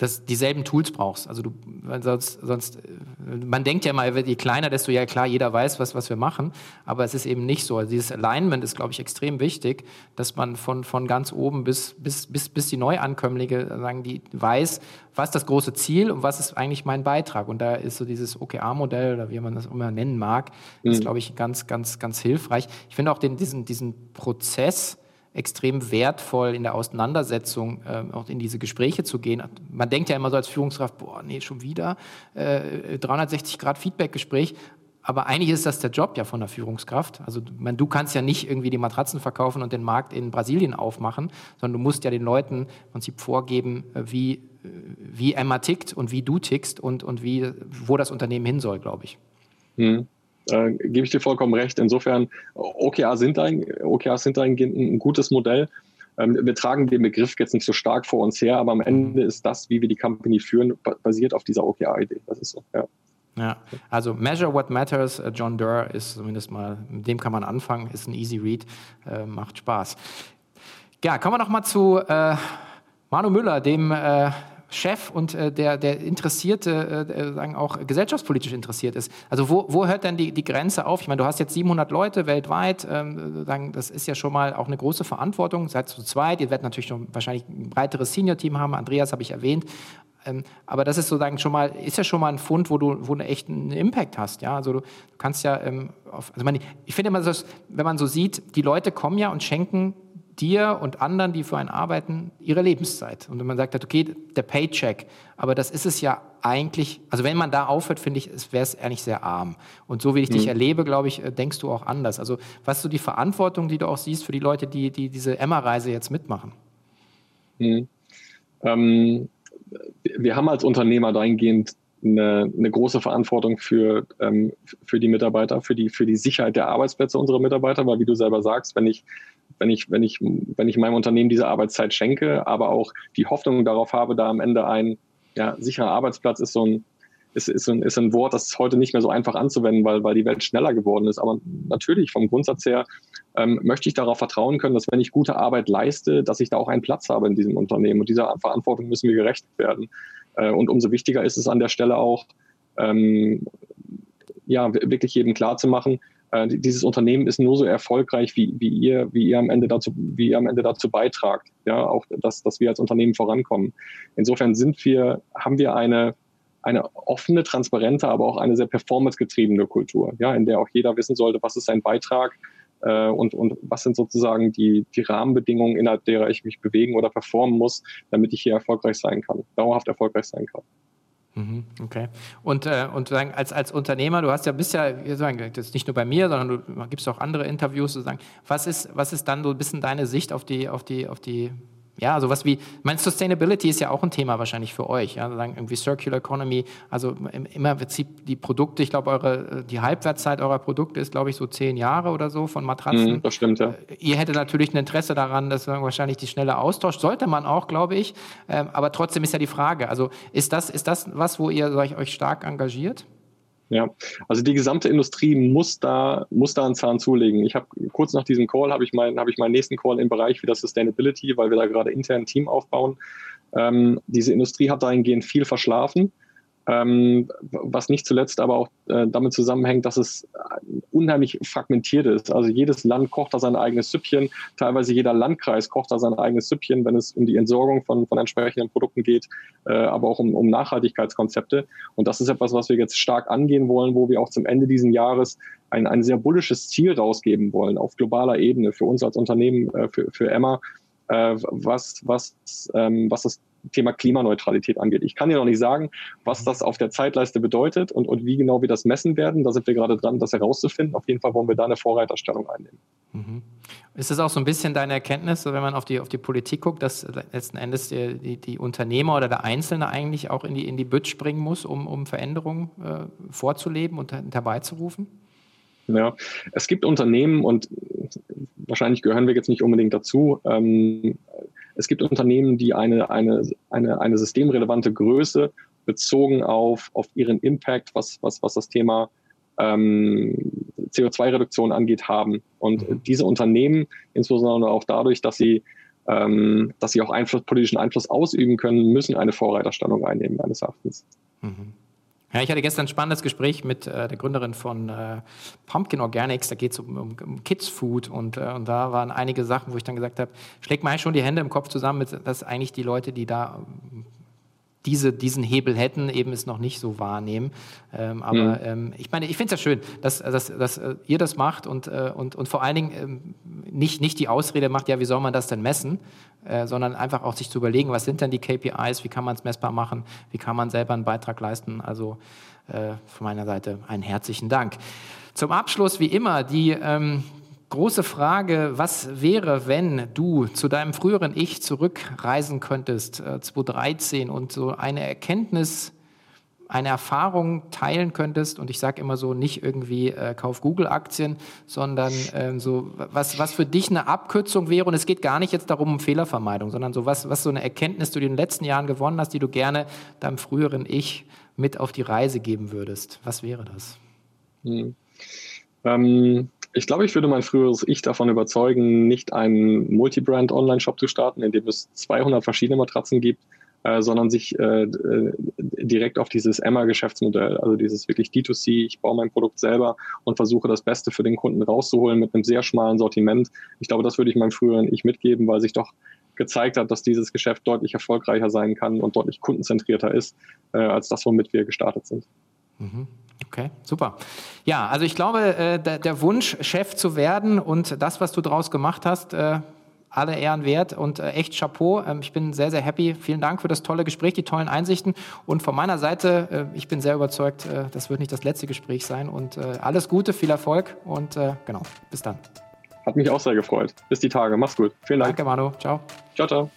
dass dieselben Tools brauchst. Also du, sonst, sonst, man denkt ja mal, je kleiner, desto ja klar, jeder weiß, was, was wir machen, aber es ist eben nicht so. Also dieses Alignment ist, glaube ich, extrem wichtig, dass man von, von ganz oben bis, bis, bis, bis die Neuankömmlinge sagen, die weiß, was ist das große Ziel und was ist eigentlich mein Beitrag. Und da ist so dieses OKR-Modell oder wie man das immer nennen mag, mhm. ist, glaube ich, ganz, ganz, ganz hilfreich. Ich finde auch den, diesen, diesen Prozess, extrem wertvoll in der Auseinandersetzung, äh, auch in diese Gespräche zu gehen. Man denkt ja immer so als Führungskraft, boah, nee, schon wieder äh, 360 Grad Feedback-Gespräch. Aber eigentlich ist das der Job ja von der Führungskraft. Also man, du kannst ja nicht irgendwie die Matratzen verkaufen und den Markt in Brasilien aufmachen, sondern du musst ja den Leuten im Prinzip vorgeben, äh, wie, äh, wie Emma tickt und wie du tickst und, und wie, wo das Unternehmen hin soll, glaube ich. Hm. Äh, gebe ich dir vollkommen recht. Insofern, OKR sind ein, OKRs sind ein, ein gutes Modell. Ähm, wir tragen den Begriff jetzt nicht so stark vor uns her, aber am Ende ist das, wie wir die Company führen, basiert auf dieser OKR-Idee. Das ist so, ja. Ja, also Measure What Matters, äh, John Durr ist zumindest mal, mit dem kann man anfangen, ist ein easy read, äh, macht Spaß. Ja, kommen wir noch mal zu äh, Manu Müller, dem äh, Chef und äh, der, der Interessierte, äh, sagen auch gesellschaftspolitisch interessiert ist. Also wo, wo hört denn die, die Grenze auf? Ich meine, du hast jetzt 700 Leute weltweit, ähm, sagen, das ist ja schon mal auch eine große Verantwortung. Seid zu zweit, ihr werdet natürlich noch wahrscheinlich ein breiteres Senior-Team haben. Andreas habe ich erwähnt. Ähm, aber das ist sozusagen schon mal, ist ja schon mal ein Fund, wo du, wo du echt einen Impact hast. Ja? Also du, kannst ja, ähm, auf, also man, ich finde immer, so, wenn man so sieht, die Leute kommen ja und schenken dir und anderen, die für einen arbeiten, ihre Lebenszeit. Und wenn man sagt, okay, der Paycheck, aber das ist es ja eigentlich, also wenn man da aufhört, finde ich, wäre es eigentlich sehr arm. Und so wie ich mhm. dich erlebe, glaube ich, äh, denkst du auch anders. Also was ist so die Verantwortung, die du auch siehst für die Leute, die, die diese Emma-Reise jetzt mitmachen? Mhm. Ähm, wir haben als Unternehmer dahingehend eine, eine große Verantwortung für, ähm, für die Mitarbeiter, für die, für die Sicherheit der Arbeitsplätze unserer Mitarbeiter, weil wie du selber sagst, wenn ich wenn ich, wenn ich, wenn ich meinem Unternehmen diese Arbeitszeit schenke, aber auch die Hoffnung darauf habe, da am Ende ein ja, sicherer Arbeitsplatz ist so ein, ist, ist, ein, ist ein Wort, das ist heute nicht mehr so einfach anzuwenden, weil, weil die Welt schneller geworden ist. Aber natürlich, vom Grundsatz her, ähm, möchte ich darauf vertrauen können, dass wenn ich gute Arbeit leiste, dass ich da auch einen Platz habe in diesem Unternehmen. Und dieser Verantwortung müssen wir gerecht werden. Äh, und umso wichtiger ist es an der Stelle auch, ähm, ja, wirklich jedem klar zu machen, äh, dieses Unternehmen ist nur so erfolgreich, wie, wie, ihr, wie, ihr am Ende dazu, wie ihr am Ende dazu beitragt, ja, auch dass, dass wir als Unternehmen vorankommen. Insofern sind wir, haben wir eine, eine offene, transparente, aber auch eine sehr performancegetriebene Kultur, ja, in der auch jeder wissen sollte, was ist sein Beitrag äh, und, und was sind sozusagen die, die Rahmenbedingungen, innerhalb derer ich mich bewegen oder performen muss, damit ich hier erfolgreich sein kann, dauerhaft erfolgreich sein kann. Mhm, okay. Und, äh, und als, als Unternehmer, du hast ja bist ja, das ist nicht nur bei mir, sondern du gibst auch andere Interviews, sozusagen. Was ist, was ist dann so ein bisschen deine Sicht auf die, auf die, auf die ja, sowas wie, mein Sustainability ist ja auch ein Thema wahrscheinlich für euch, ja, sagen irgendwie Circular Economy, also immer im Prinzip die Produkte, ich glaube, eure, die Halbwertszeit eurer Produkte ist, glaube ich, so zehn Jahre oder so von Matratzen. Mm, das stimmt, ja. Äh, ihr hättet natürlich ein Interesse daran, dass wahrscheinlich die schnelle Austausch, sollte man auch, glaube ich, ähm, aber trotzdem ist ja die Frage, also ist das, ist das was, wo ihr euch stark engagiert? Ja, also die gesamte Industrie muss da, muss da einen Zahn zulegen. Ich habe kurz nach diesem Call habe ich, mein, hab ich meinen nächsten Call im Bereich wieder Sustainability, weil wir da gerade intern ein Team aufbauen. Ähm, diese Industrie hat dahingehend viel verschlafen. Ähm, was nicht zuletzt aber auch äh, damit zusammenhängt, dass es unheimlich fragmentiert ist. Also jedes Land kocht da sein eigenes Süppchen, teilweise jeder Landkreis kocht da sein eigenes Süppchen, wenn es um die Entsorgung von, von entsprechenden Produkten geht, äh, aber auch um, um Nachhaltigkeitskonzepte. Und das ist etwas, was wir jetzt stark angehen wollen, wo wir auch zum Ende dieses Jahres ein, ein sehr bullisches Ziel rausgeben wollen auf globaler Ebene für uns als Unternehmen, äh, für, für Emma, was, was, ähm, was das Thema Klimaneutralität angeht. Ich kann dir noch nicht sagen, was das auf der Zeitleiste bedeutet und, und wie genau wir das messen werden. Da sind wir gerade dran, das herauszufinden. Auf jeden Fall wollen wir da eine Vorreiterstellung einnehmen. Mhm. Ist das auch so ein bisschen deine Erkenntnis, wenn man auf die, auf die Politik guckt, dass letzten Endes die, die, die Unternehmer oder der Einzelne eigentlich auch in die, in die Bütt springen muss, um, um Veränderungen äh, vorzuleben und herbeizurufen? Ja, es gibt Unternehmen und wahrscheinlich gehören wir jetzt nicht unbedingt dazu. Ähm, es gibt Unternehmen, die eine, eine, eine, eine systemrelevante Größe bezogen auf, auf ihren Impact, was, was, was das Thema ähm, CO2-Reduktion angeht, haben. Und mhm. diese Unternehmen, insbesondere auch dadurch, dass sie, ähm, dass sie auch Einfluss, politischen Einfluss ausüben können, müssen eine Vorreiterstellung einnehmen, meines Erachtens. Mhm. Ja, ich hatte gestern ein spannendes Gespräch mit äh, der Gründerin von äh, Pumpkin Organics. Da geht es um, um, um, Kids Food und, äh, und da waren einige Sachen, wo ich dann gesagt habe, schlägt mal schon die Hände im Kopf zusammen, dass eigentlich die Leute, die da diese, diesen Hebel hätten, eben es noch nicht so wahrnehmen. Ähm, aber mhm. ähm, ich meine, ich finde es ja schön, dass, dass, dass äh, ihr das macht und, äh, und, und vor allen Dingen ähm, nicht, nicht die Ausrede macht, ja, wie soll man das denn messen, äh, sondern einfach auch sich zu überlegen, was sind denn die KPIs, wie kann man es messbar machen, wie kann man selber einen Beitrag leisten. Also äh, von meiner Seite einen herzlichen Dank. Zum Abschluss, wie immer, die ähm, große Frage, was wäre, wenn du zu deinem früheren Ich zurückreisen könntest, äh, 2013, und so eine Erkenntnis, eine Erfahrung teilen könntest, und ich sage immer so, nicht irgendwie äh, kauf Google-Aktien, sondern äh, so, was, was für dich eine Abkürzung wäre, und es geht gar nicht jetzt darum um Fehlervermeidung, sondern so was, was so eine Erkenntnis, du in den letzten Jahren gewonnen hast, die du gerne deinem früheren Ich mit auf die Reise geben würdest. Was wäre das? Hm. Ähm ich glaube, ich würde mein früheres Ich davon überzeugen, nicht einen Multibrand-Online-Shop zu starten, in dem es 200 verschiedene Matratzen gibt, äh, sondern sich äh, äh, direkt auf dieses Emma-Geschäftsmodell, also dieses wirklich D2C, ich baue mein Produkt selber und versuche das Beste für den Kunden rauszuholen mit einem sehr schmalen Sortiment. Ich glaube, das würde ich meinem früheren Ich mitgeben, weil sich doch gezeigt hat, dass dieses Geschäft deutlich erfolgreicher sein kann und deutlich kundenzentrierter ist, äh, als das, womit wir gestartet sind. Mhm. Okay, super. Ja, also ich glaube, äh, der, der, Wunsch, Chef zu werden und das, was du daraus gemacht hast, äh, alle Ehren wert und äh, echt Chapeau. Ähm, ich bin sehr, sehr happy. Vielen Dank für das tolle Gespräch, die tollen Einsichten. Und von meiner Seite, ich bin sehr überzeugt, das wird nicht das letzte Gespräch sein. Und alles Gute, viel Erfolg und genau, bis dann. Hat mich auch sehr gefreut. Bis die Tage. Mach's gut. Vielen Dank. Danke, Manu. Ciao. Ciao, ciao.